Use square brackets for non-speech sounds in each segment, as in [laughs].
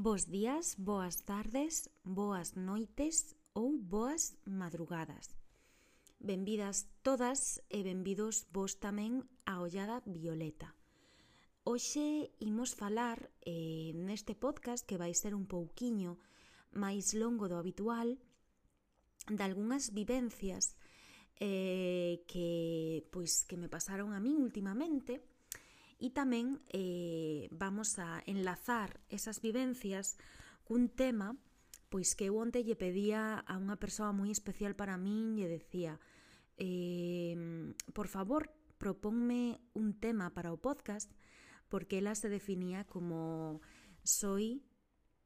Bos días, boas tardes, boas noites ou boas madrugadas. Benvidas todas e benvidos vos tamén a Ollada Violeta. Hoxe imos falar eh, neste podcast que vai ser un pouquiño máis longo do habitual de algunhas vivencias eh, que, pois, que me pasaron a min últimamente – e tamén eh, vamos a enlazar esas vivencias cun tema pois que eu onte lle pedía a unha persoa moi especial para min lle decía eh, por favor proponme un tema para o podcast porque ela se definía como soy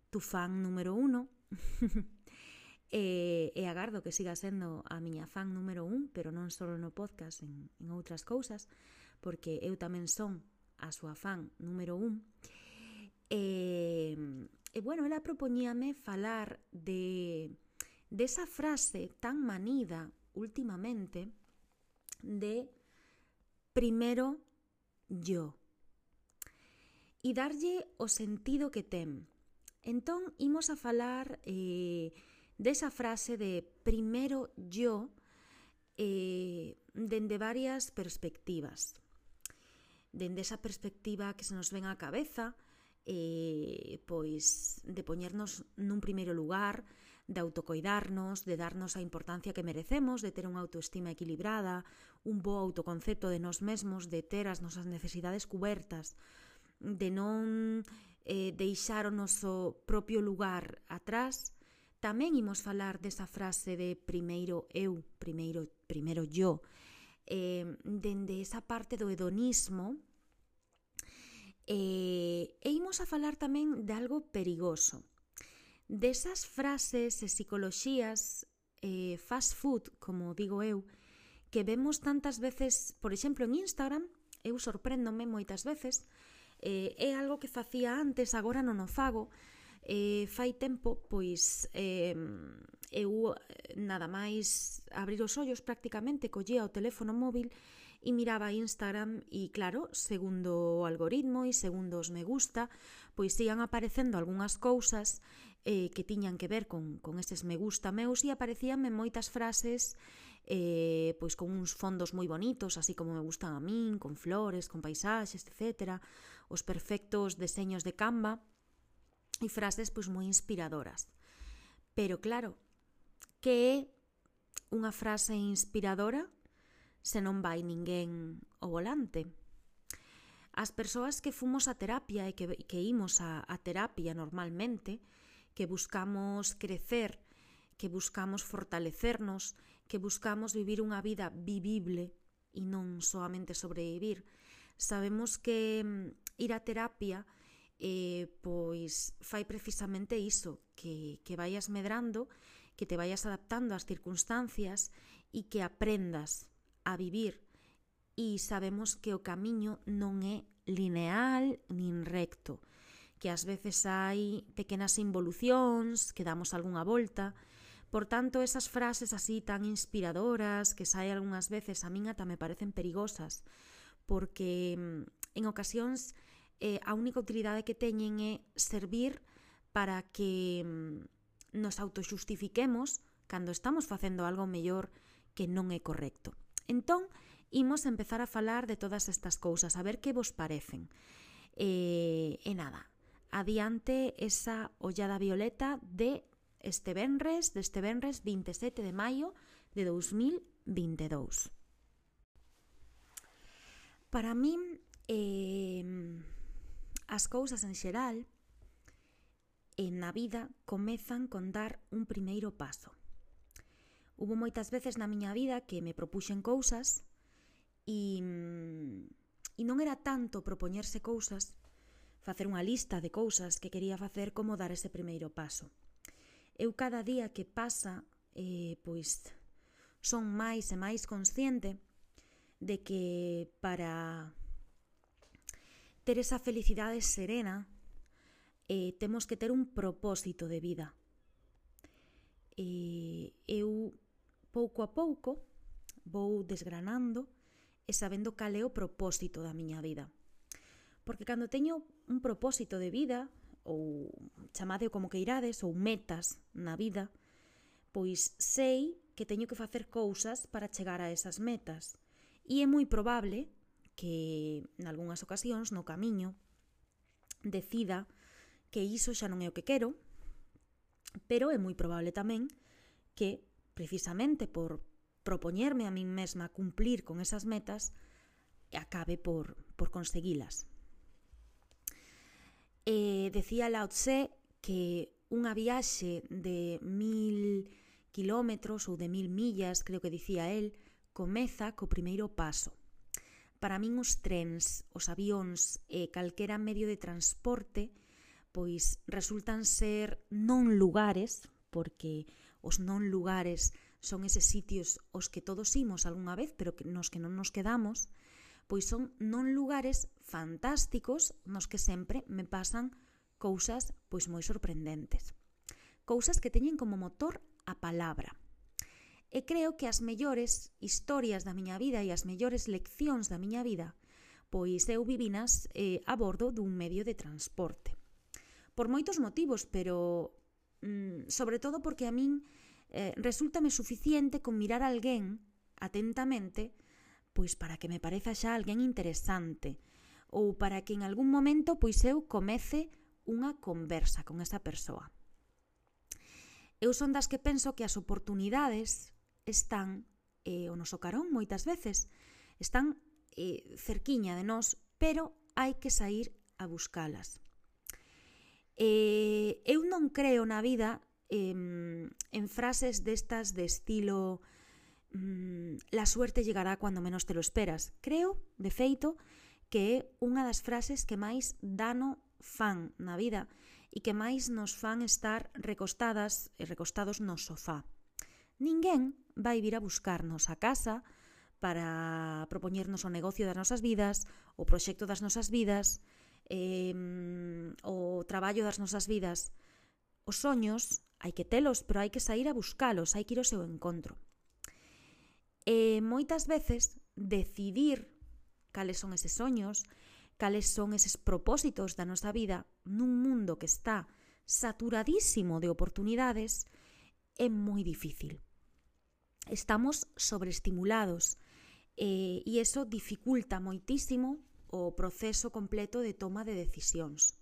tu fan número uno [laughs] e, e agardo que siga sendo a miña fan número un pero non só no podcast en, en outras cousas porque eu tamén son a súa fan número un. E, e bueno, ela propoñíame falar de desa frase tan manida últimamente de primero yo e darlle o sentido que ten. Entón, imos a falar eh, desa frase de primero yo eh, dende varias perspectivas dende esa perspectiva que se nos ven á cabeza, eh, pois de poñernos nun primeiro lugar, de autocoidarnos, de darnos a importancia que merecemos, de ter unha autoestima equilibrada, un bo autoconcepto de nós mesmos, de ter as nosas necesidades cubertas, de non eh, deixar o noso propio lugar atrás, tamén imos falar desa frase de primeiro eu, primeiro primeiro yo, eh, dende esa parte do hedonismo, eh, e imos a falar tamén de algo perigoso. Desas frases e psicoloxías eh, fast food, como digo eu, que vemos tantas veces, por exemplo, en Instagram, eu sorpréndome moitas veces, eh, é algo que facía antes, agora non o fago, eh, fai tempo, pois eh, Eu eh, nada máis abrir os ollos prácticamente collía o teléfono móvil e miraba Instagram e claro, segundo o algoritmo e segundo os me gusta, pois ian aparecendo algunhas cousas eh, que tiñan que ver con, con eses me gusta meus e aparecíanme moitas frases eh, pois con uns fondos moi bonitos, así como me gustan a min, con flores, con paisaxes, etc. Os perfectos deseños de Canva e frases pois moi inspiradoras. Pero claro, que é unha frase inspiradora se non vai ninguén ao volante. As persoas que fomos a terapia e que, que imos a, a terapia normalmente, que buscamos crecer, que buscamos fortalecernos, que buscamos vivir unha vida vivible e non soamente sobrevivir. Sabemos que mm, ir a terapia eh, pois fai precisamente iso, que, que vayas medrando que te vayas adaptando a las circunstancias e que aprendas a vivir. E sabemos que o camiño non é lineal nin recto, que ás veces hai pequenas involucións, que damos algunha volta, Por tanto, esas frases así tan inspiradoras que sae algunhas veces a min ata me parecen perigosas, porque mm, en ocasións eh, a única utilidade que teñen é servir para que mm, nos autoxustifiquemos cando estamos facendo algo mellor que non é correcto. Entón, imos empezar a falar de todas estas cousas, a ver que vos parecen. E, e nada, adiante esa ollada violeta de este venres, deste venres 27 de maio de 2022. Para min, eh, as cousas en xeral e na vida comezan con dar un primeiro paso. Hubo moitas veces na miña vida que me propuxen cousas e, e mm, non era tanto propoñerse cousas, facer unha lista de cousas que quería facer como dar ese primeiro paso. Eu cada día que pasa, eh, pois son máis e máis consciente de que para ter esa felicidade serena eh, temos que ter un propósito de vida. E eu pouco a pouco vou desgranando e sabendo cal é o propósito da miña vida. Porque cando teño un propósito de vida, ou chamade como que irades, ou metas na vida, pois sei que teño que facer cousas para chegar a esas metas. E é moi probable que, nalgúnas ocasións, no camiño, decida que iso xa non é o que quero, pero é moi probable tamén que, precisamente por propoñerme a min mesma cumplir con esas metas, acabe por, por conseguilas. Eh, decía Lao Tse que unha viaxe de mil kilómetros ou de mil millas, creo que dicía el, comeza co primeiro paso. Para min os trens, os avións e calquera medio de transporte pois resultan ser non lugares, porque os non lugares son eses sitios os que todos imos algunha vez, pero que nos que non nos quedamos, pois son non lugares fantásticos nos que sempre me pasan cousas pois moi sorprendentes. Cousas que teñen como motor a palabra. E creo que as mellores historias da miña vida e as mellores leccións da miña vida pois eu vivinas eh, a bordo dun medio de transporte por moitos motivos, pero mm, sobre todo porque a min eh, resultame suficiente con mirar a alguén atentamente pois para que me pareza xa alguén interesante ou para que en algún momento pois eu comece unha conversa con esa persoa. Eu son das que penso que as oportunidades están eh, o noso carón moitas veces, están eh, cerquiña de nós, pero hai que sair a buscalas. Eh, eu non creo na vida eh, en frases destas de estilo mm, la suerte llegará cando menos te lo esperas. Creo, de feito, que é unha das frases que máis dano fan na vida e que máis nos fan estar recostadas e recostados no sofá. Ninguén vai vir a buscarnos a casa para propoñernos o negocio das nosas vidas, o proxecto das nosas vidas, eh, o traballo das nosas vidas. Os soños hai que telos, pero hai que sair a buscalos, hai que ir ao seu encontro. E moitas veces decidir cales son eses soños, cales son eses propósitos da nosa vida nun mundo que está saturadísimo de oportunidades, é moi difícil. Estamos sobreestimulados eh, e iso dificulta moitísimo o proceso completo de toma de decisións.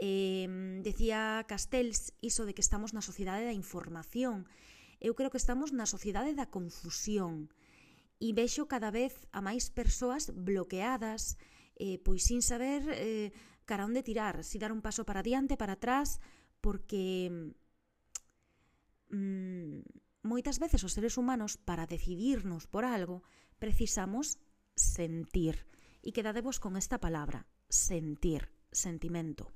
Eh, decía Castells iso de que estamos na sociedade da información. Eu creo que estamos na sociedade da confusión e vexo cada vez a máis persoas bloqueadas, eh, pois sin saber eh, cara onde tirar, si dar un paso para diante, para atrás, porque mm, moitas veces os seres humanos para decidirnos por algo precisamos sentir e quedadevos con esta palabra, sentir, sentimento.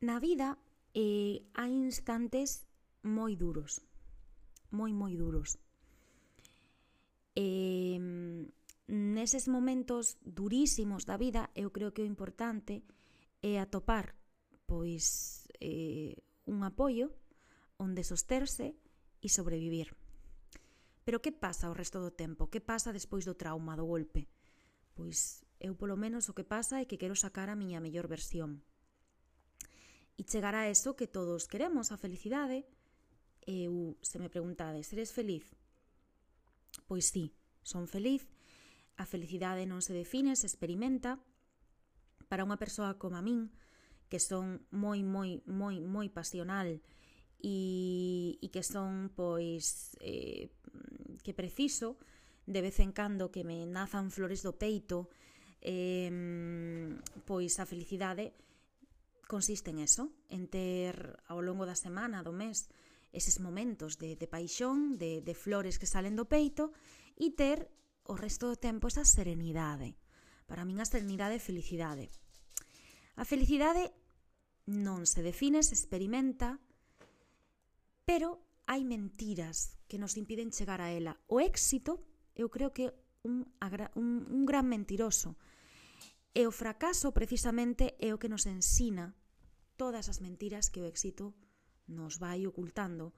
Na vida eh, hai instantes moi duros, moi, moi duros. Eh, neses momentos durísimos da vida, eu creo que o importante é atopar pois eh, un apoio onde sosterse e sobrevivir. Pero que pasa o resto do tempo? Que pasa despois do trauma, do golpe? Pois eu polo menos o que pasa é que quero sacar a miña mellor versión. E chegará a eso que todos queremos, a felicidade. Eu, se me preguntades, eres feliz? Pois sí, son feliz. A felicidade non se define, se experimenta. Para unha persoa como a min, que son moi, moi, moi, moi pasional e, e que son, pois, eh, que preciso, de vez en cando que me nazan flores do peito, eh, pois a felicidade consiste en eso, en ter ao longo da semana, do mes, eses momentos de, de paixón, de, de flores que salen do peito e ter o resto do tempo esa serenidade. Para min a serenidade é felicidade. A felicidade non se define, se experimenta, pero hai mentiras que nos impiden chegar a ela. O éxito, eu creo que un, un, un gran mentiroso. E o fracaso, precisamente, é o que nos ensina todas as mentiras que o éxito nos vai ocultando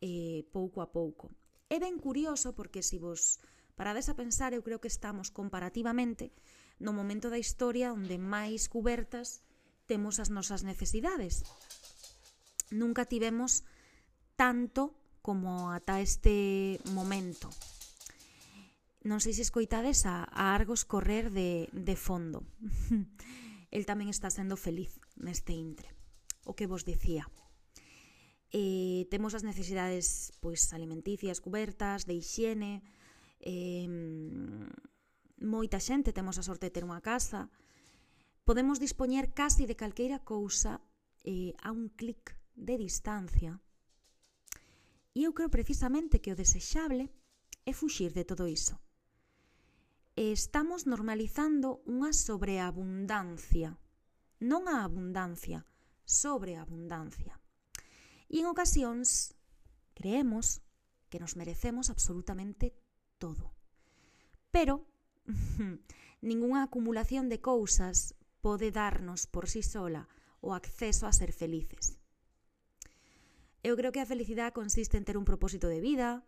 eh, pouco a pouco. É ben curioso porque se vos parades a pensar, eu creo que estamos comparativamente no momento da historia onde máis cubertas temos as nosas necesidades. Nunca tivemos tanto como ata este momento. Non sei se escoitades a, a Argos correr de, de fondo. [laughs] El tamén está sendo feliz neste intre. O que vos dicía. Eh, temos as necesidades pois alimenticias cubertas, de higiene. eh, moita xente temos a sorte de ter unha casa, podemos dispoñer casi de calqueira cousa eh, a un clic de distancia, E eu creo precisamente que o desexable é fuxir de todo iso. E estamos normalizando unha sobreabundancia. Non a abundancia, sobreabundancia. E en ocasións creemos que nos merecemos absolutamente todo. Pero [laughs] ningunha acumulación de cousas pode darnos por sí sola o acceso a ser felices. Eu creo que a felicidade consiste en ter un propósito de vida,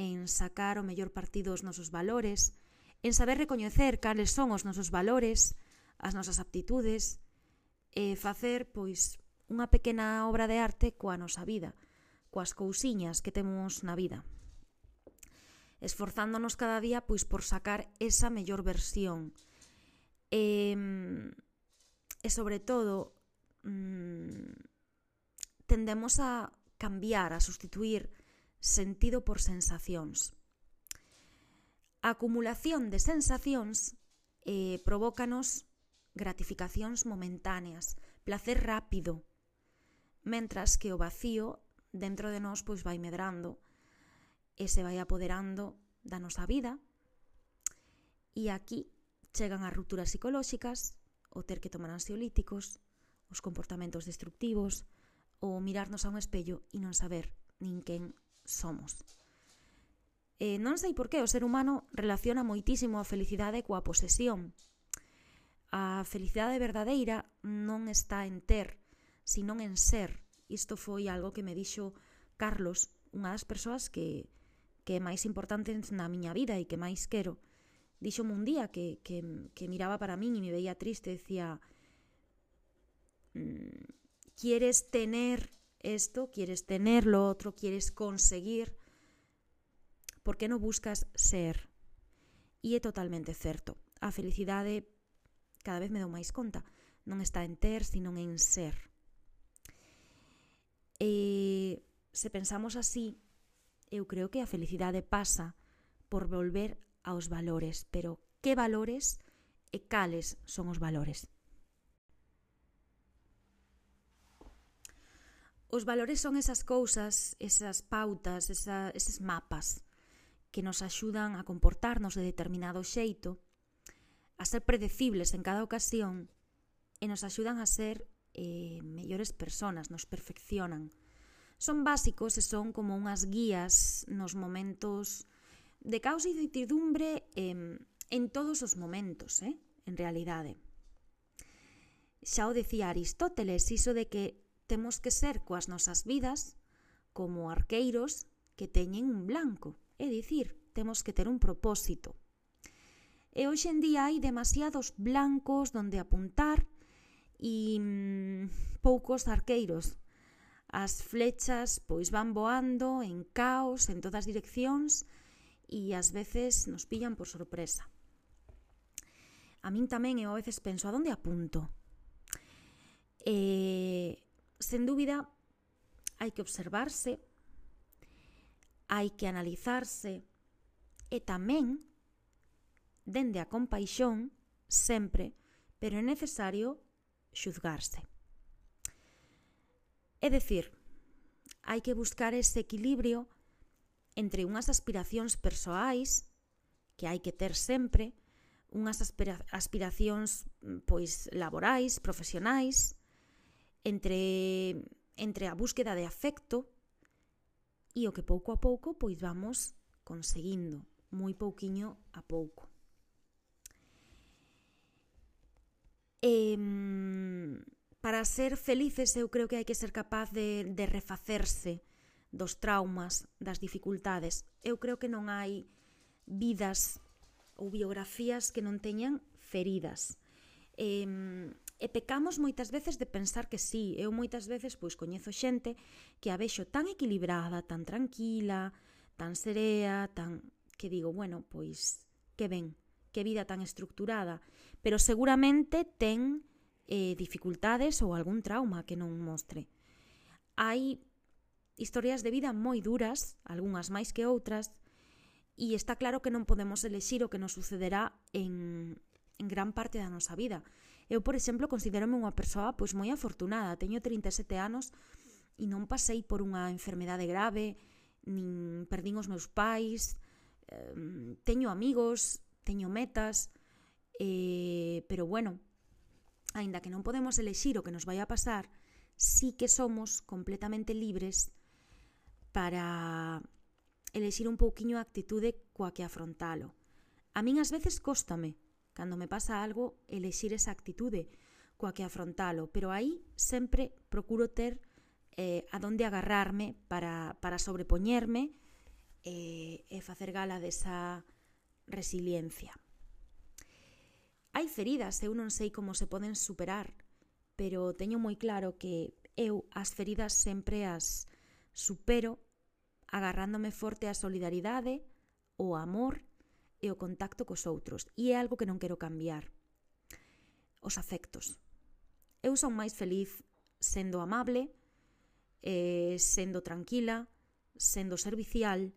en sacar o mellor partido os nosos valores, en saber recoñecer cales son os nosos valores, as nosas aptitudes, e facer, pois, unha pequena obra de arte coa nosa vida, coas cousiñas que temos na vida. Esforzándonos cada día, pois, por sacar esa mellor versión. E, e sobre todo, mm, tendemos a cambiar, a sustituir sentido por sensacións. A acumulación de sensacións eh, provócanos gratificacións momentáneas, placer rápido, mentras que o vacío dentro de nós pois vai medrando e se vai apoderando da nosa vida e aquí chegan as rupturas psicolóxicas, o ter que tomar ansiolíticos, os comportamentos destructivos, ou mirarnos a un espello e non saber nin quen somos. E non sei por que o ser humano relaciona moitísimo a felicidade coa posesión. A felicidade verdadeira non está en ter, sino en ser. Isto foi algo que me dixo Carlos, unha das persoas que, que é máis importante na miña vida e que máis quero. Dixome un día que, que, que miraba para min e me veía triste e dicía mm, quieres tener esto, quieres tener lo otro, quieres conseguir, ¿por qué no buscas ser? E é totalmente certo. A felicidade cada vez me dou máis conta. Non está en ter, sino en ser. Eh, e se pensamos así, eu creo que a felicidade pasa por volver aos valores. Pero que valores e cales son os valores? Os valores son esas cousas, esas pautas, esa, eses mapas que nos axudan a comportarnos de determinado xeito, a ser predecibles en cada ocasión e nos axudan a ser eh, mellores personas, nos perfeccionan. Son básicos e son como unhas guías nos momentos de caos e de incertidumbre eh, en todos os momentos, eh, en realidade. Xa o decía Aristóteles, iso de que temos que ser coas nosas vidas como arqueiros que teñen un blanco, é dicir, temos que ter un propósito. E hoxe en día hai demasiados blancos donde apuntar e mmm, poucos arqueiros. As flechas pois van voando en caos en todas direccións e ás veces nos pillan por sorpresa. A min tamén eu a veces penso, a donde apunto? E sen dúbida, hai que observarse, hai que analizarse e tamén, dende a compaixón, sempre, pero é necesario xuzgarse. É dicir, hai que buscar ese equilibrio entre unhas aspiracións persoais que hai que ter sempre, unhas aspiracións pois laborais, profesionais, entre, entre a búsqueda de afecto e o que pouco a pouco pois vamos conseguindo, moi pouquiño a pouco. E, para ser felices eu creo que hai que ser capaz de, de refacerse dos traumas, das dificultades. Eu creo que non hai vidas ou biografías que non teñan feridas. Eh, E pecamos moitas veces de pensar que sí, eu moitas veces pois coñezo xente que a vexo tan equilibrada, tan tranquila, tan serea, tan que digo, bueno, pois que ben, que vida tan estructurada, pero seguramente ten eh, dificultades ou algún trauma que non mostre. Hai historias de vida moi duras, algunhas máis que outras, e está claro que non podemos elexir o que nos sucederá en, en gran parte da nosa vida. Eu, por exemplo, considerome unha persoa pois moi afortunada. Teño 37 anos e non pasei por unha enfermedade grave, nin perdín os meus pais, eh, teño amigos, teño metas, eh, pero bueno, aínda que non podemos elexir o que nos vai a pasar, sí que somos completamente libres para elexir un pouquiño a actitude coa que afrontalo. A min ás veces cóstame, Cando me pasa algo, elexir esa actitude coa que afrontalo, pero aí sempre procuro ter eh, a donde agarrarme para, para sobrepoñerme eh, e facer gala desa resiliencia. Hai feridas, eu non sei como se poden superar, pero teño moi claro que eu as feridas sempre as supero agarrándome forte á solidaridade, o amor e o contacto cos outros, e é algo que non quero cambiar. Os afectos. Eu son máis feliz sendo amable, eh, sendo tranquila, sendo servicial,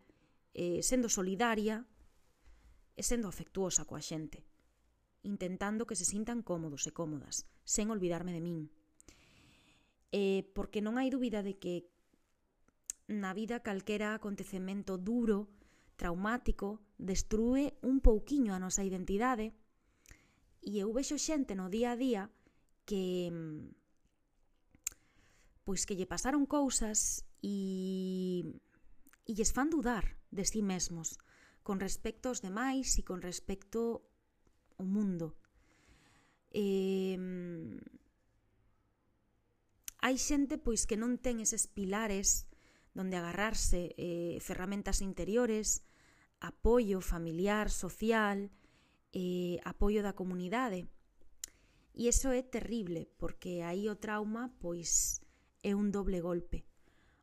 eh, sendo solidaria e sendo afectuosa coa xente, intentando que se sintan cómodos e cómodas, sen olvidarme de min. Eh, porque non hai dúbida de que na vida calquera acontecemento duro traumático, destrúe un pouquiño a nosa identidade e eu vexo xente no día a día que pois que lle pasaron cousas e e lles fan dudar de si sí mesmos con respecto aos demais e con respecto ao mundo. E, hai xente pois que non ten eses pilares donde agarrarse, eh, ferramentas interiores, apoio familiar, social, eh, apoio da comunidade. E iso é terrible, porque aí o trauma pois é un doble golpe.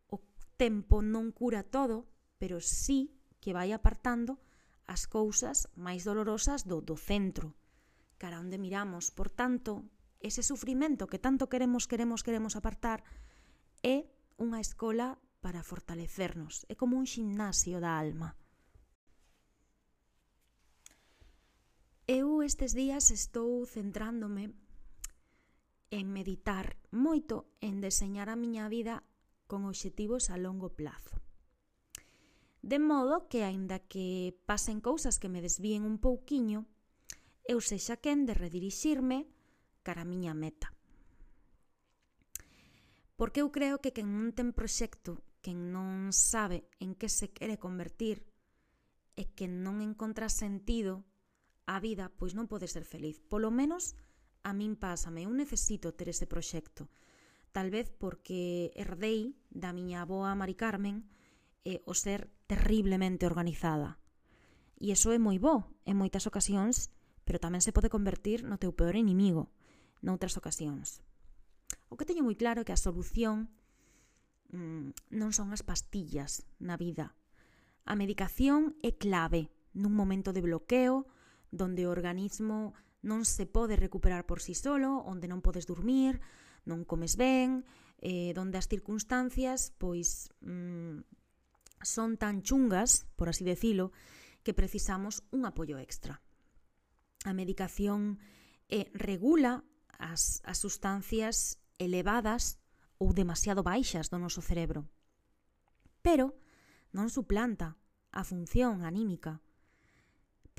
O tempo non cura todo, pero sí que vai apartando as cousas máis dolorosas do, do centro, cara onde miramos. Por tanto, ese sufrimento que tanto queremos, queremos, queremos apartar, é unha escola para fortalecernos, é como un ximnasio da alma. Eu estes días estou centrándome en meditar moito en deseñar a miña vida con obxectivos a longo plazo. De modo que, aínda que pasen cousas que me desvíen un pouquiño, eu sexa quen de redirixirme cara a miña meta. Porque eu creo que quen non ten proxecto, quen non sabe en que se quere convertir e que non encontra sentido a vida pois non pode ser feliz. Polo menos a min pásame, eu necesito ter ese proxecto. Tal vez porque herdei da miña aboa Mari Carmen eh, o ser terriblemente organizada. E iso é moi bo en moitas ocasións, pero tamén se pode convertir no teu peor inimigo noutras ocasións. O que teño moi claro é que a solución mmm, non son as pastillas na vida. A medicación é clave nun momento de bloqueo, donde o organismo non se pode recuperar por si sí solo, onde non podes dormir, non comes ben, eh, donde as circunstancias pois mm, son tan chungas, por así decilo, que precisamos un apoio extra. A medicación eh, regula as, as sustancias elevadas ou demasiado baixas do noso cerebro. Pero non suplanta a función anímica,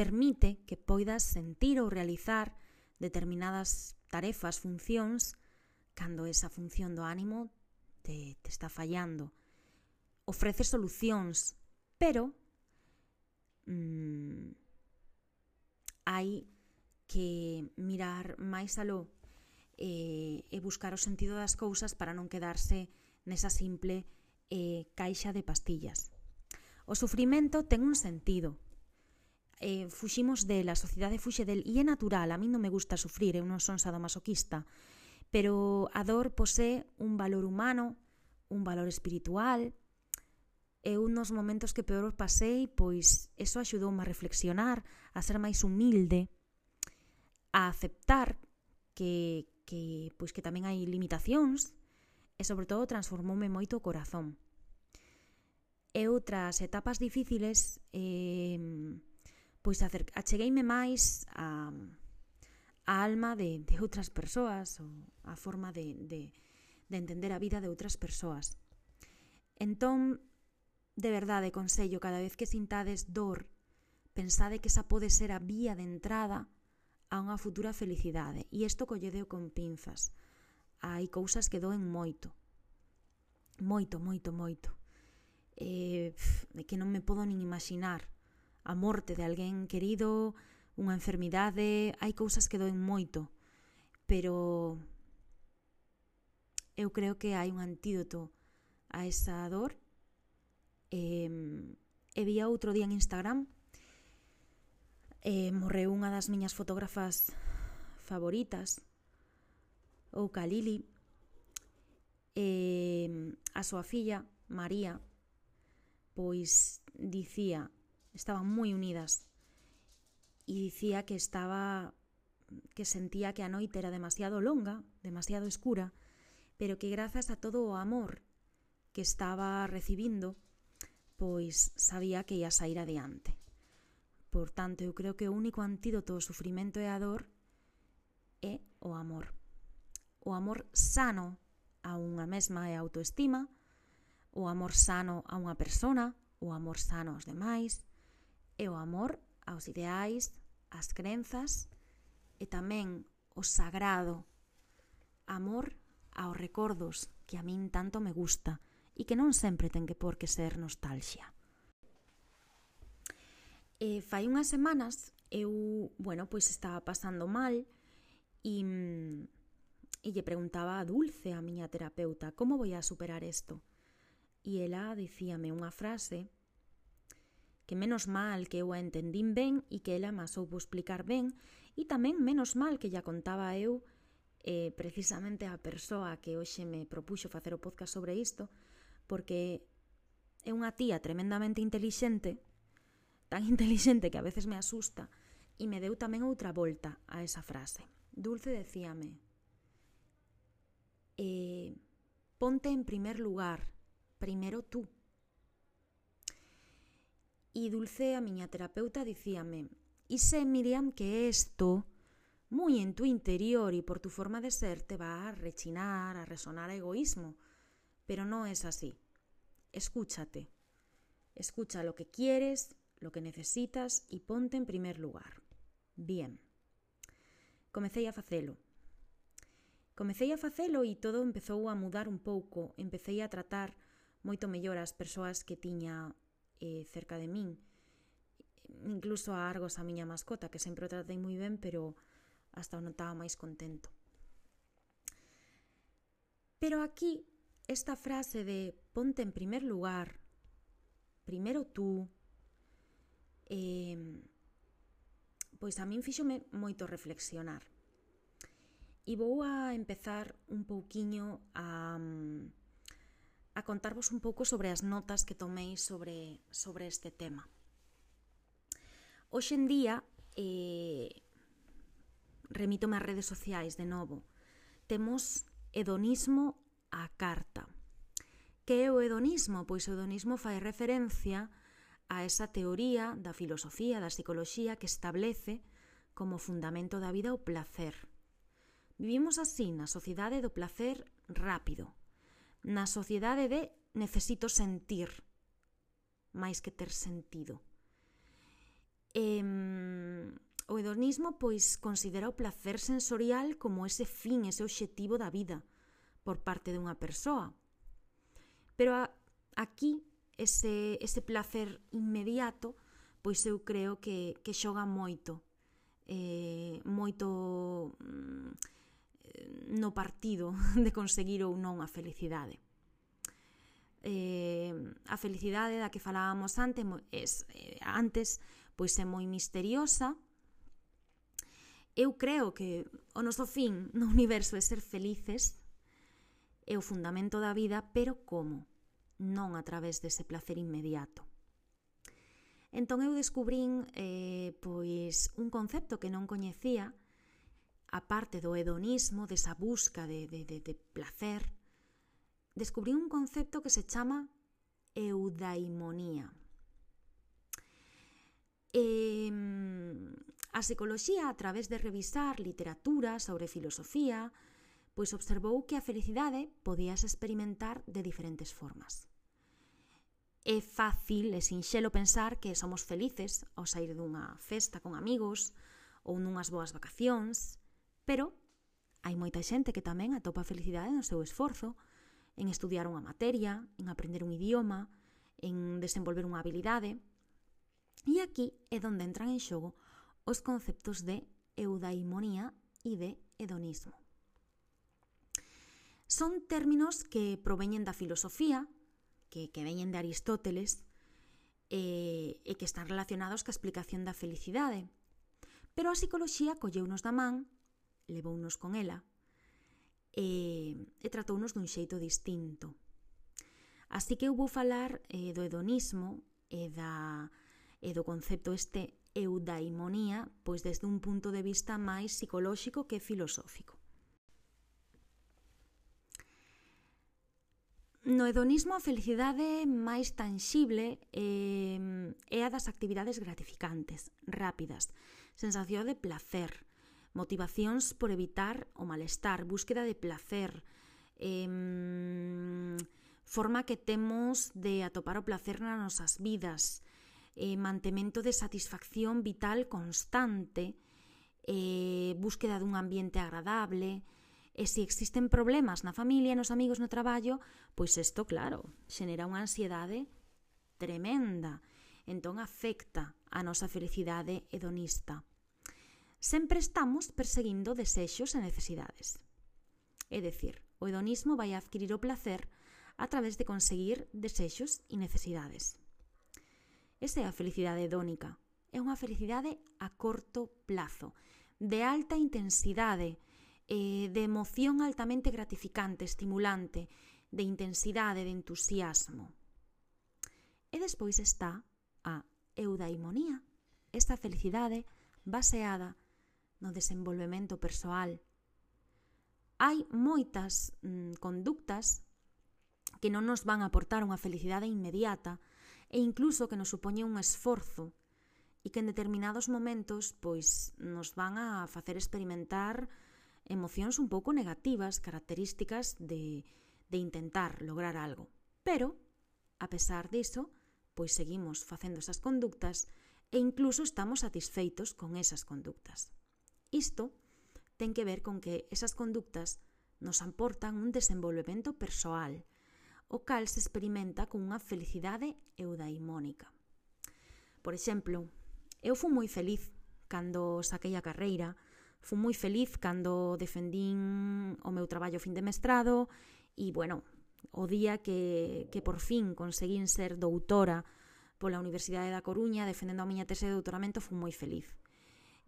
permite que poidas sentir ou realizar determinadas tarefas, funcións, cando esa función do ánimo te, te está fallando. Ofrece solucións, pero mm, hai que mirar máis aló eh, e buscar o sentido das cousas para non quedarse nesa simple eh, caixa de pastillas. O sufrimento ten un sentido, eh, fuximos dela, a sociedade fuxe del, e é natural, a min non me gusta sufrir, eu non son sadomasoquista, pero a dor posee un valor humano, un valor espiritual, e un dos momentos que peor os pasei, pois eso axudoume a reflexionar, a ser máis humilde, a aceptar que, que pois que tamén hai limitacións e sobre todo transformoume moito o corazón. E outras etapas difíciles eh, pois achegueime máis a, a alma de, de outras persoas, ou a forma de, de, de entender a vida de outras persoas. Entón, de verdade, consello, cada vez que sintades dor, pensade que esa pode ser a vía de entrada a unha futura felicidade. E isto colledeo con pinzas. Hai cousas que doen moito. Moito, moito, moito. Eh, que non me podo nin imaxinar a morte de alguén querido, unha enfermidade, hai cousas que doen moito, pero eu creo que hai un antídoto a esa dor. E, e vi outro día en Instagram e morreu unha das miñas fotógrafas favoritas, ou Kalili, e a súa filla, María, pois dicía estaban muy unidas. Y dicía que estaba que sentía que a noite era demasiado longa, demasiado escura, pero que grazas a todo o amor que estaba recibindo, pois sabía que ia sair adiante. Por tanto, eu creo que o único antídoto ao sufrimento e a dor é o amor. O amor sano a unha mesma é autoestima, o amor sano a unha persona, o amor sano aos demais, é o amor aos ideais, ás crenzas e tamén o sagrado, amor aos recordos que a min tanto me gusta e que non sempre ten que por que ser nostalgia. E fai unhas semanas eu, bueno, pois estaba pasando mal e, mm, e lle preguntaba a Dulce, a miña terapeuta, como vou a superar isto? E ela dicíame unha frase que menos mal que eu a entendín ben e que ela ma soubo explicar ben, e tamén menos mal que lla contaba eu eh, precisamente a persoa que hoxe me propuxo facer o podcast sobre isto, porque é unha tía tremendamente intelixente, tan [laughs] intelixente que a veces me asusta, e me deu tamén outra volta a esa frase. Dulce decíame, eh, ponte en primer lugar, primero tú. E Dulce, a miña terapeuta, dicíame E sé, Miriam, que isto moi en tu interior e por tu forma de ser te va a rechinar, a resonar a egoísmo, pero no es así. Escúchate. Escucha lo que quieres, lo que necesitas e ponte en primer lugar. Bien. Comecei a facelo. Comecei a facelo e todo empezou a mudar un pouco. Empecei a tratar moito mellor as persoas que tiña eh, cerca de min. Incluso a Argos, a miña mascota, que sempre o tratei moi ben, pero hasta o notaba máis contento. Pero aquí, esta frase de ponte en primer lugar, primeiro tú, eh, pois a min fíxome moito reflexionar. E vou a empezar un pouquiño a, a a contarvos un pouco sobre as notas que tomei sobre, sobre este tema. Hoxe en día, eh, remítome ás redes sociais de novo, temos hedonismo á carta. Que é o hedonismo? Pois o hedonismo fai referencia a esa teoría da filosofía, da psicología que establece como fundamento da vida o placer. Vivimos así na sociedade do placer rápido, na sociedade de necesito sentir máis que ter sentido. E, o hedonismo pois considera o placer sensorial como ese fin, ese obxectivo da vida por parte dunha persoa. Pero a, aquí ese, ese placer inmediato pois eu creo que, que xoga moito eh, moito mm, no partido [laughs] de conseguir ou non a felicidade. Eh, a felicidade da que falábamos antes, es, eh, antes pois é moi misteriosa. Eu creo que o noso fin [laughs] no universo é ser felices, é o fundamento da vida, pero como? Non a través dese placer inmediato. Entón eu descubrín eh, pois un concepto que non coñecía, a parte do hedonismo, desa busca de, de, de, de placer, descubrí un concepto que se chama eudaimonía. E, a psicoloxía, a través de revisar literatura sobre filosofía, pois observou que a felicidade podías experimentar de diferentes formas. É fácil e sinxelo pensar que somos felices ao sair dunha festa con amigos ou nunhas boas vacacións, Pero hai moita xente que tamén atopa felicidade no seu esforzo, en estudiar unha materia, en aprender un idioma, en desenvolver unha habilidade. E aquí é onde entran en xogo os conceptos de eudaimonía e de hedonismo. Son términos que proveñen da filosofía, que, que veñen de Aristóteles, e, e que están relacionados ca explicación da felicidade. Pero a psicoloxía colleunos da man levounos con ela e, e tratounos dun xeito distinto. Así que eu vou falar eh, do hedonismo e, da, e do concepto este eudaimonía, pois desde un punto de vista máis psicolóxico que filosófico. No hedonismo a felicidade máis tanxible eh, é a das actividades gratificantes, rápidas, sensación de placer, motivacións por evitar o malestar, búsqueda de placer, eh, forma que temos de atopar o placer nas nosas vidas, eh, mantemento de satisfacción vital constante, eh, búsqueda dun ambiente agradable, e se existen problemas na familia, nos amigos, no traballo, pois isto, claro, xenera unha ansiedade tremenda, entón afecta a nosa felicidade hedonista sempre estamos perseguindo desexos e necesidades. É dicir, o hedonismo vai adquirir o placer a través de conseguir desexos e necesidades. Esa é a felicidade hedónica. É unha felicidade a corto plazo, de alta intensidade, eh, de emoción altamente gratificante, estimulante, de intensidade, de entusiasmo. E despois está a eudaimonía, esta felicidade baseada no desenvolvemento persoal. Hai moitas mm, conductas que non nos van a aportar unha felicidade inmediata e incluso que nos supoñe un esforzo e que en determinados momentos pois nos van a facer experimentar emocións un pouco negativas, características de, de intentar lograr algo. Pero, a pesar diso, pois seguimos facendo esas conductas e incluso estamos satisfeitos con esas conductas. Isto ten que ver con que esas conductas nos aportan un desenvolvemento persoal, o cal se experimenta con unha felicidade eudaimónica. Por exemplo, eu fui moi feliz cando saquei a carreira, fui moi feliz cando defendín o meu traballo fin de mestrado e, bueno, o día que, que por fin conseguín ser doutora pola Universidade da Coruña defendendo a miña tese de doutoramento fui moi feliz.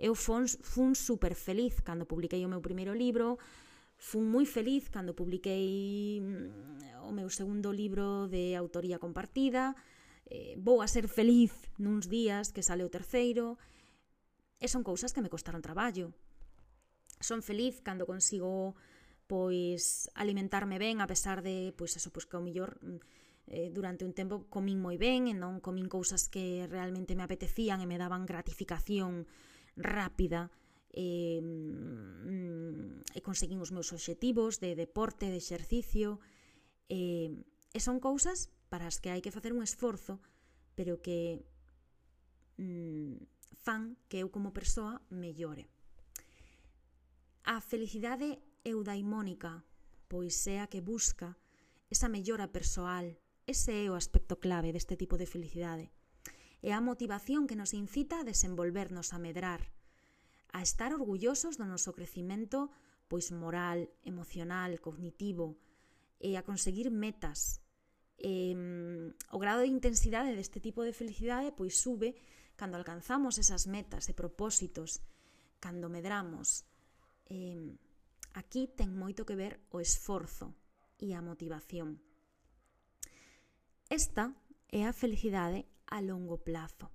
Eu fun, fun super feliz cando publiquei o meu primeiro libro, fun moi feliz cando publiquei mm, o meu segundo libro de autoría compartida, eh, vou a ser feliz nuns días que sale o terceiro, e son cousas que me costaron traballo. Son feliz cando consigo pois alimentarme ben a pesar de pois eso, pois que ao mellor mm, eh, durante un tempo comín moi ben e non comín cousas que realmente me apetecían e me daban gratificación rápida, e, e conseguín os meus obxectivos de deporte, de exercicio, e, e son cousas para as que hai que facer un esforzo, pero que mm, fan que eu como persoa mellore. A felicidade eudaimónica, pois é a que busca esa mellora persoal, ese é o aspecto clave deste tipo de felicidade é a motivación que nos incita a desenvolvernos a medrar, a estar orgullosos do noso crecimento pois moral, emocional, cognitivo, e a conseguir metas. E, o grado de intensidade deste tipo de felicidade pois sube cando alcanzamos esas metas e propósitos, cando medramos. E, aquí ten moito que ver o esforzo e a motivación. Esta é a felicidade a longo plazo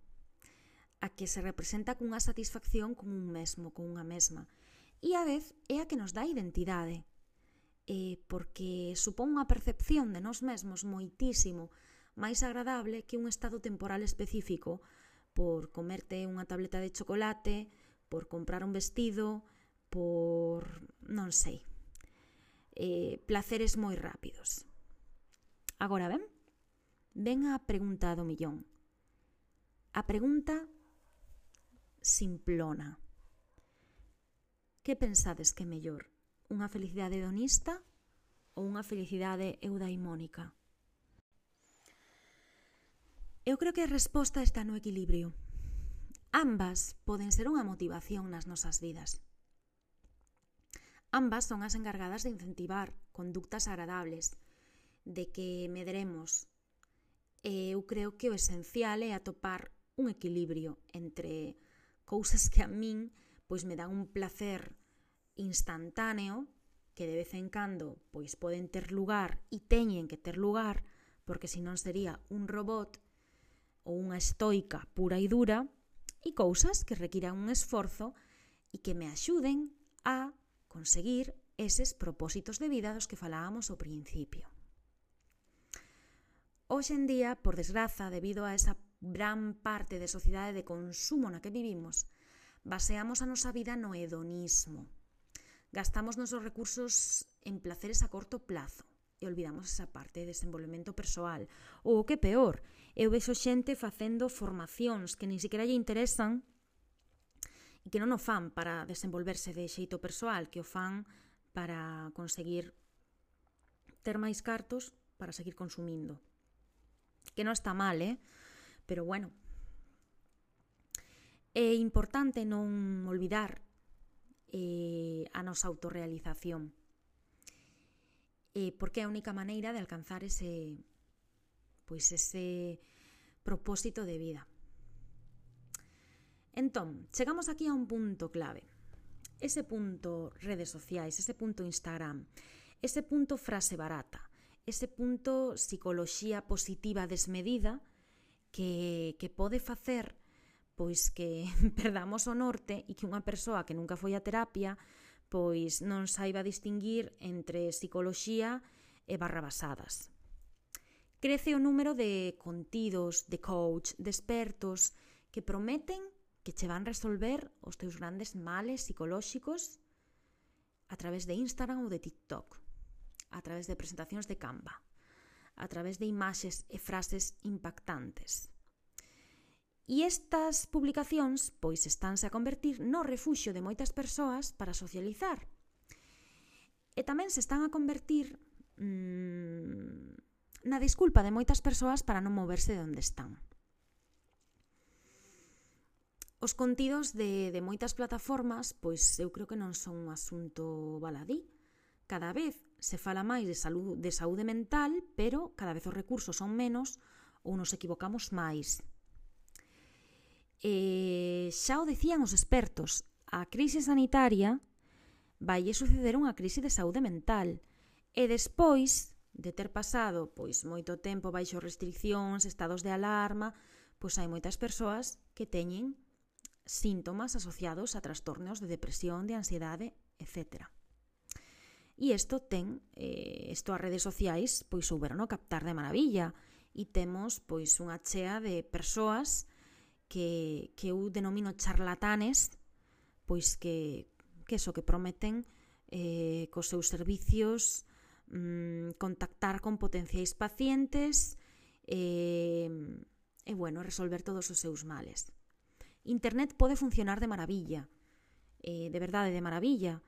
a que se representa cunha satisfacción con un mesmo, con unha mesma. E a vez é a que nos dá identidade, eh, porque supón unha percepción de nós mesmos moitísimo máis agradable que un estado temporal específico por comerte unha tableta de chocolate, por comprar un vestido, por... non sei. Eh, placeres moi rápidos. Agora ben, ven a pregunta do millón. A pregunta simplona. Que pensades que é mellor? Unha felicidade hedonista ou unha felicidade eudaimónica? Eu creo que a resposta está no equilibrio. Ambas poden ser unha motivación nas nosas vidas. Ambas son as encargadas de incentivar conductas agradables, de que medremos. Eu creo que o esencial é atopar un equilibrio entre cousas que a min pois me dan un placer instantáneo que de vez en cando pois poden ter lugar e teñen que ter lugar porque senón sería un robot ou unha estoica pura e dura e cousas que requiran un esforzo e que me axuden a conseguir eses propósitos de vida dos que falábamos ao principio. Hoxe en día, por desgraza, debido a esa gran parte de sociedade de consumo na que vivimos, baseamos a nosa vida no hedonismo. Gastamos nosos recursos en placeres a corto plazo e olvidamos esa parte de desenvolvemento persoal. Ou o que peor, eu vexo xente facendo formacións que nin sequera lle interesan e que non o fan para desenvolverse de xeito persoal, que o fan para conseguir ter máis cartos para seguir consumindo. Que non está mal, eh? Pero bueno, é importante non olvidar eh, a nosa autorrealización eh, porque é a única maneira de alcanzar ese pois ese propósito de vida. Entón, chegamos aquí a un punto clave. Ese punto redes sociais, ese punto Instagram, ese punto frase barata, ese punto psicoloxía positiva desmedida, que, que pode facer pois que [laughs] perdamos o norte e que unha persoa que nunca foi a terapia pois non saiba distinguir entre psicoloxía e barrabasadas. Crece o número de contidos, de coach, de expertos que prometen que che van resolver os teus grandes males psicolóxicos a través de Instagram ou de TikTok, a través de presentacións de Canva a través de imaxes e frases impactantes. E estas publicacións pois estánse a convertir no refuxio de moitas persoas para socializar. E tamén se están a convertir mmm, na disculpa de moitas persoas para non moverse de onde están. Os contidos de, de moitas plataformas, pois eu creo que non son un asunto baladí. Cada vez se fala máis de, salud, de saúde mental, pero cada vez os recursos son menos ou nos equivocamos máis. E xa o decían os expertos, a crise sanitaria vai suceder unha crise de saúde mental. E despois de ter pasado pois moito tempo baixo restriccións, estados de alarma, pois hai moitas persoas que teñen síntomas asociados a trastornos de depresión, de ansiedade, etcétera. E isto ten, eh, isto as redes sociais, pois souberon captar de maravilla e temos pois unha chea de persoas que, que eu denomino charlatanes, pois que, que eso que prometen eh, cos seus servicios mm, contactar con potenciais pacientes eh, e, bueno, resolver todos os seus males. Internet pode funcionar de maravilla, eh, de verdade, de maravilla,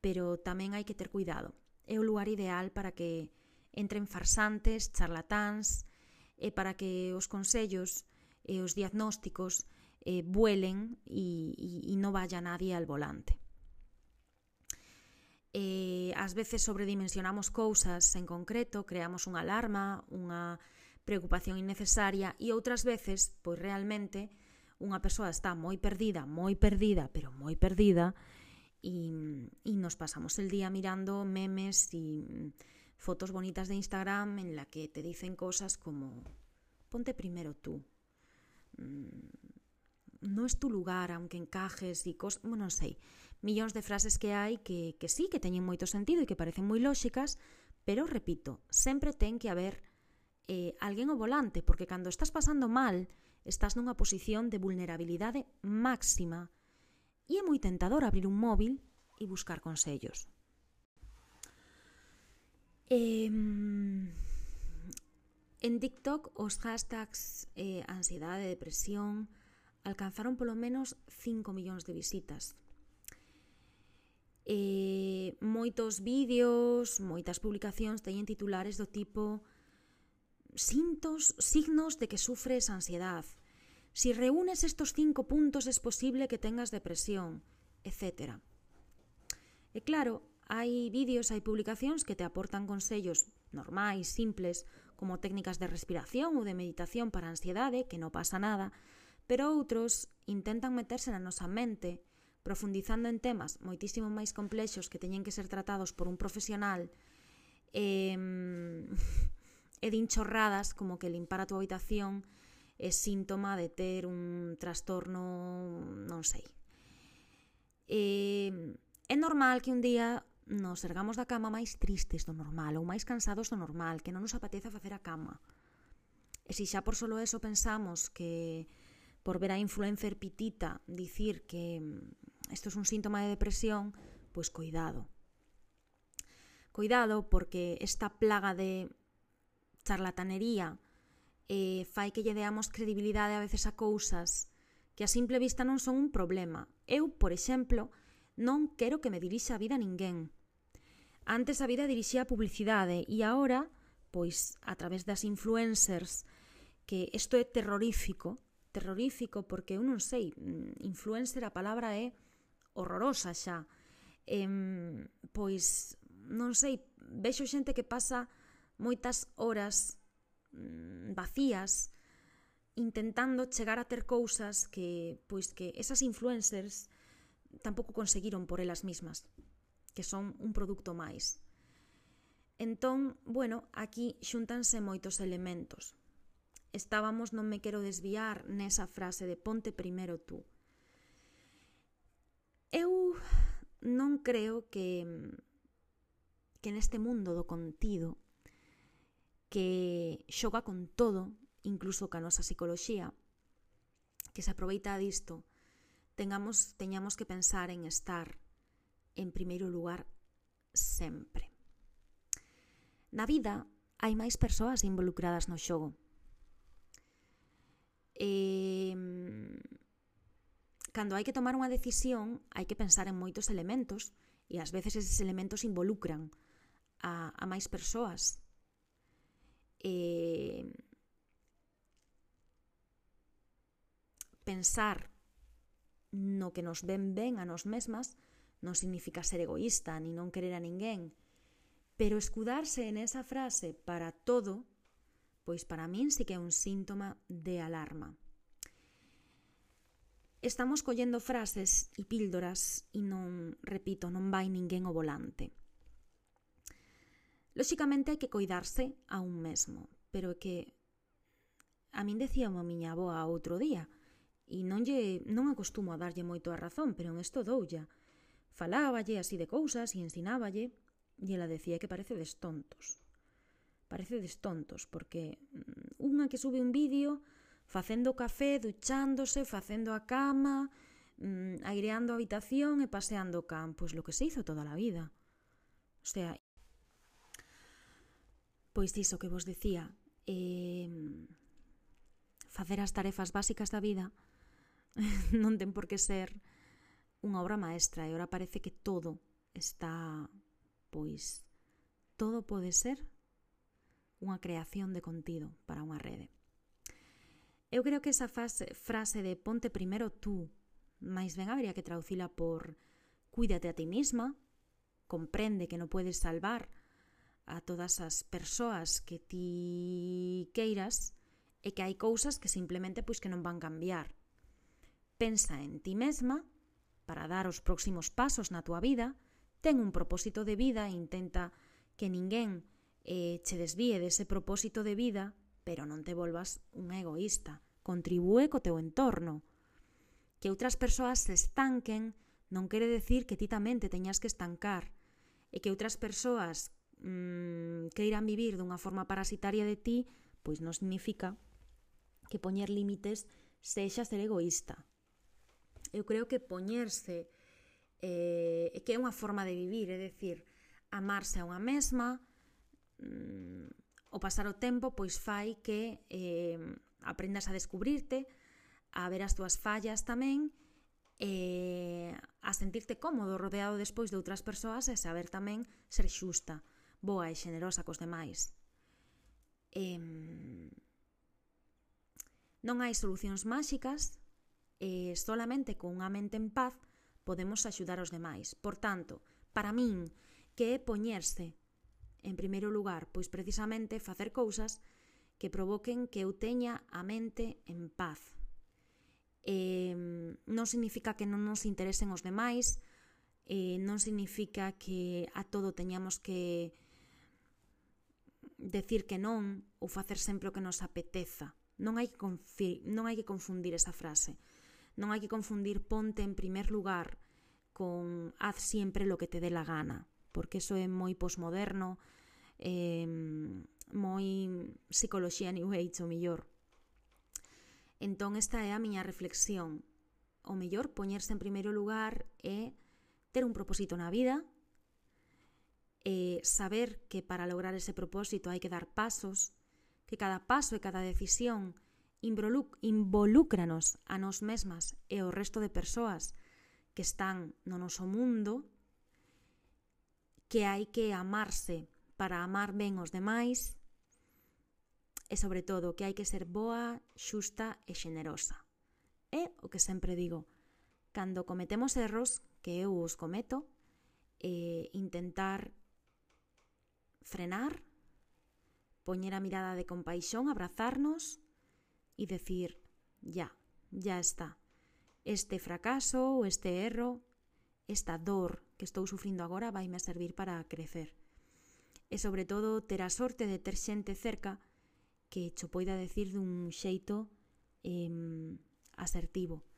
pero tamén hai que ter cuidado. É o lugar ideal para que entren farsantes, charlatáns, e para que os consellos e os diagnósticos eh, vuelen e, e, e non vaya nadie al volante. E, ás veces sobredimensionamos cousas en concreto, creamos unha alarma, unha preocupación innecesaria e outras veces, pois realmente, unha persoa está moi perdida, moi perdida, pero moi perdida, e, e nos pasamos el día mirando memes e fotos bonitas de Instagram en la que te dicen cosas como ponte primero tú. Mm, no es tu lugar, aunque encajes e cosas... Bueno, non sei millóns de frases que hai que, que sí, que teñen moito sentido e que parecen moi lóxicas, pero, repito, sempre ten que haber eh, alguén ao volante, porque cando estás pasando mal, estás nunha posición de vulnerabilidade máxima e é moi tentador abrir un móvil e buscar consellos. Eh, en TikTok os hashtags eh, ansiedade, depresión alcanzaron polo menos 5 millóns de visitas. Eh, moitos vídeos, moitas publicacións teñen titulares do tipo sintos, signos de que sufres ansiedade Si reúnes estos cinco puntos es posible que tengas depresión, etc. E claro, hai vídeos, hai publicacións que te aportan consellos normais, simples, como técnicas de respiración ou de meditación para a ansiedade, ¿eh? que non pasa nada, pero outros intentan meterse na nosa mente, profundizando en temas moitísimo máis complexos que teñen que ser tratados por un profesional [laughs] e, e dinchorradas como que limpar a túa habitación é síntoma de ter un trastorno, non sei. E, eh, é normal que un día nos ergamos da cama máis tristes do normal ou máis cansados do normal, que non nos apeteza facer a cama. E se xa por solo eso pensamos que por ver a influencer pitita dicir que mm, isto é es un síntoma de depresión, pois cuidado. Cuidado porque esta plaga de charlatanería eh, fai que lle deamos credibilidade a veces a cousas que a simple vista non son un problema. Eu, por exemplo, non quero que me dirixa a vida a ninguén. Antes a vida dirixía a publicidade e agora, pois, a través das influencers, que isto é terrorífico, terrorífico porque eu non sei, influencer a palabra é horrorosa xa. Em, pois, non sei, vexo xente que pasa moitas horas Mm, vacías intentando chegar a ter cousas que pois que esas influencers tampouco conseguiron por elas mismas, que son un produto máis. Entón, bueno, aquí xuntanse moitos elementos. Estábamos, non me quero desviar nesa frase de ponte primeiro tú. Eu non creo que que neste mundo do contido que xoga con todo, incluso ca nosa psicoloxía, que se aproveita disto, tengamos, teñamos que pensar en estar en primeiro lugar sempre. Na vida hai máis persoas involucradas no xogo. E, cando hai que tomar unha decisión, hai que pensar en moitos elementos e ás veces eses elementos involucran a, a máis persoas eh, pensar no que nos ven ben a nos mesmas non significa ser egoísta ni non querer a ninguén, pero escudarse en esa frase para todo, pois para min sí que é un síntoma de alarma. Estamos collendo frases e píldoras e non, repito, non vai ninguén o volante. Lóxicamente hai que coidarse a un mesmo, pero é que a min decía unha miña aboa outro día, e non lle non acostumo a darlle moito a razón, pero en isto doulla. Faláballe así de cousas e ensináballe, e ela decía que parece destontos. Parece destontos, porque mm, unha que sube un vídeo facendo café, duchándose, facendo a cama, mm, aireando a habitación e paseando o can, pois lo que se hizo toda a vida. O sea, Pois diso que vos decía, eh, facer as tarefas básicas da vida [laughs] non ten por que ser unha obra maestra e ora parece que todo está, pois, todo pode ser unha creación de contido para unha rede. Eu creo que esa fase, frase de ponte primero tú, máis ben habría que traducila por cuídate a ti misma, comprende que non podes salvar a todas as persoas que ti queiras e que hai cousas que simplemente pois que non van cambiar. Pensa en ti mesma para dar os próximos pasos na túa vida, ten un propósito de vida e intenta que ninguén eh, che desvíe dese propósito de vida, pero non te volvas un egoísta. Contribúe co teu entorno. Que outras persoas se estanquen non quere decir que ti tamén te teñas que estancar e que outras persoas mmm, queiran vivir dunha forma parasitaria de ti, pois non significa que poñer límites sexa ser egoísta. Eu creo que poñerse eh, que é unha forma de vivir, é dicir, amarse a unha mesma, mm, o pasar o tempo pois fai que eh, aprendas a descubrirte, a ver as túas fallas tamén, eh, a sentirte cómodo rodeado despois de outras persoas e saber tamén ser xusta boa e xenerosa cos demais. E, non hai solucións máxicas, e solamente con unha mente en paz podemos axudar os demais. Por tanto, para min, que é poñerse en primeiro lugar, pois precisamente facer cousas que provoquen que eu teña a mente en paz. Eh, non significa que non nos interesen os demais, eh, non significa que a todo teñamos que decir que non ou facer sempre o que nos apeteza. Non hai que, non hai que confundir esa frase. Non hai que confundir ponte en primer lugar con haz siempre lo que te dé la gana, porque eso é moi posmoderno, eh, moi psicoloxía new age o millor. Entón esta é a miña reflexión. O mellor poñerse en primeiro lugar é ter un propósito na vida, eh, saber que para lograr ese propósito hay que dar pasos, que cada paso e cada decisión involúcranos a nos mesmas e ao resto de persoas que están no noso mundo, que hai que amarse para amar ben os demais e, sobre todo, que hai que ser boa, xusta e xenerosa. É o que sempre digo, cando cometemos erros, que eu os cometo, e intentar frenar, poñer a mirada de compaixón, abrazarnos e decir, ya, ya está. Este fracaso ou este erro, esta dor que estou sufrindo agora vai me servir para crecer. E sobre todo ter a sorte de ter xente cerca que cho poida decir dun xeito eh, asertivo,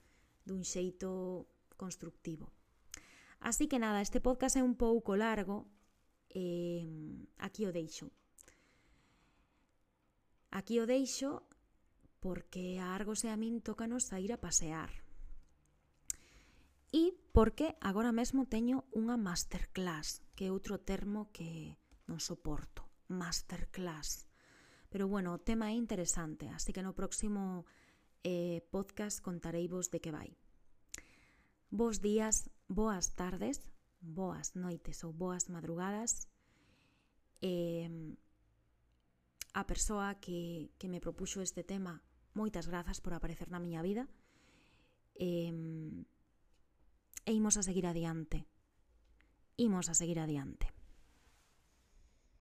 dun xeito constructivo. Así que nada, este podcast é un pouco largo, eh, aquí o deixo. Aquí o deixo porque a Argos e a min tócanos sair a pasear. E porque agora mesmo teño unha masterclass, que é outro termo que non soporto, masterclass. Pero bueno, o tema é interesante, así que no próximo eh, podcast contareivos de que vai. Bos días, boas tardes, boas noites ou boas madrugadas eh, a persoa que, que me propuxo este tema moitas grazas por aparecer na miña vida e, e imos a seguir adiante. Imos a seguir adiante.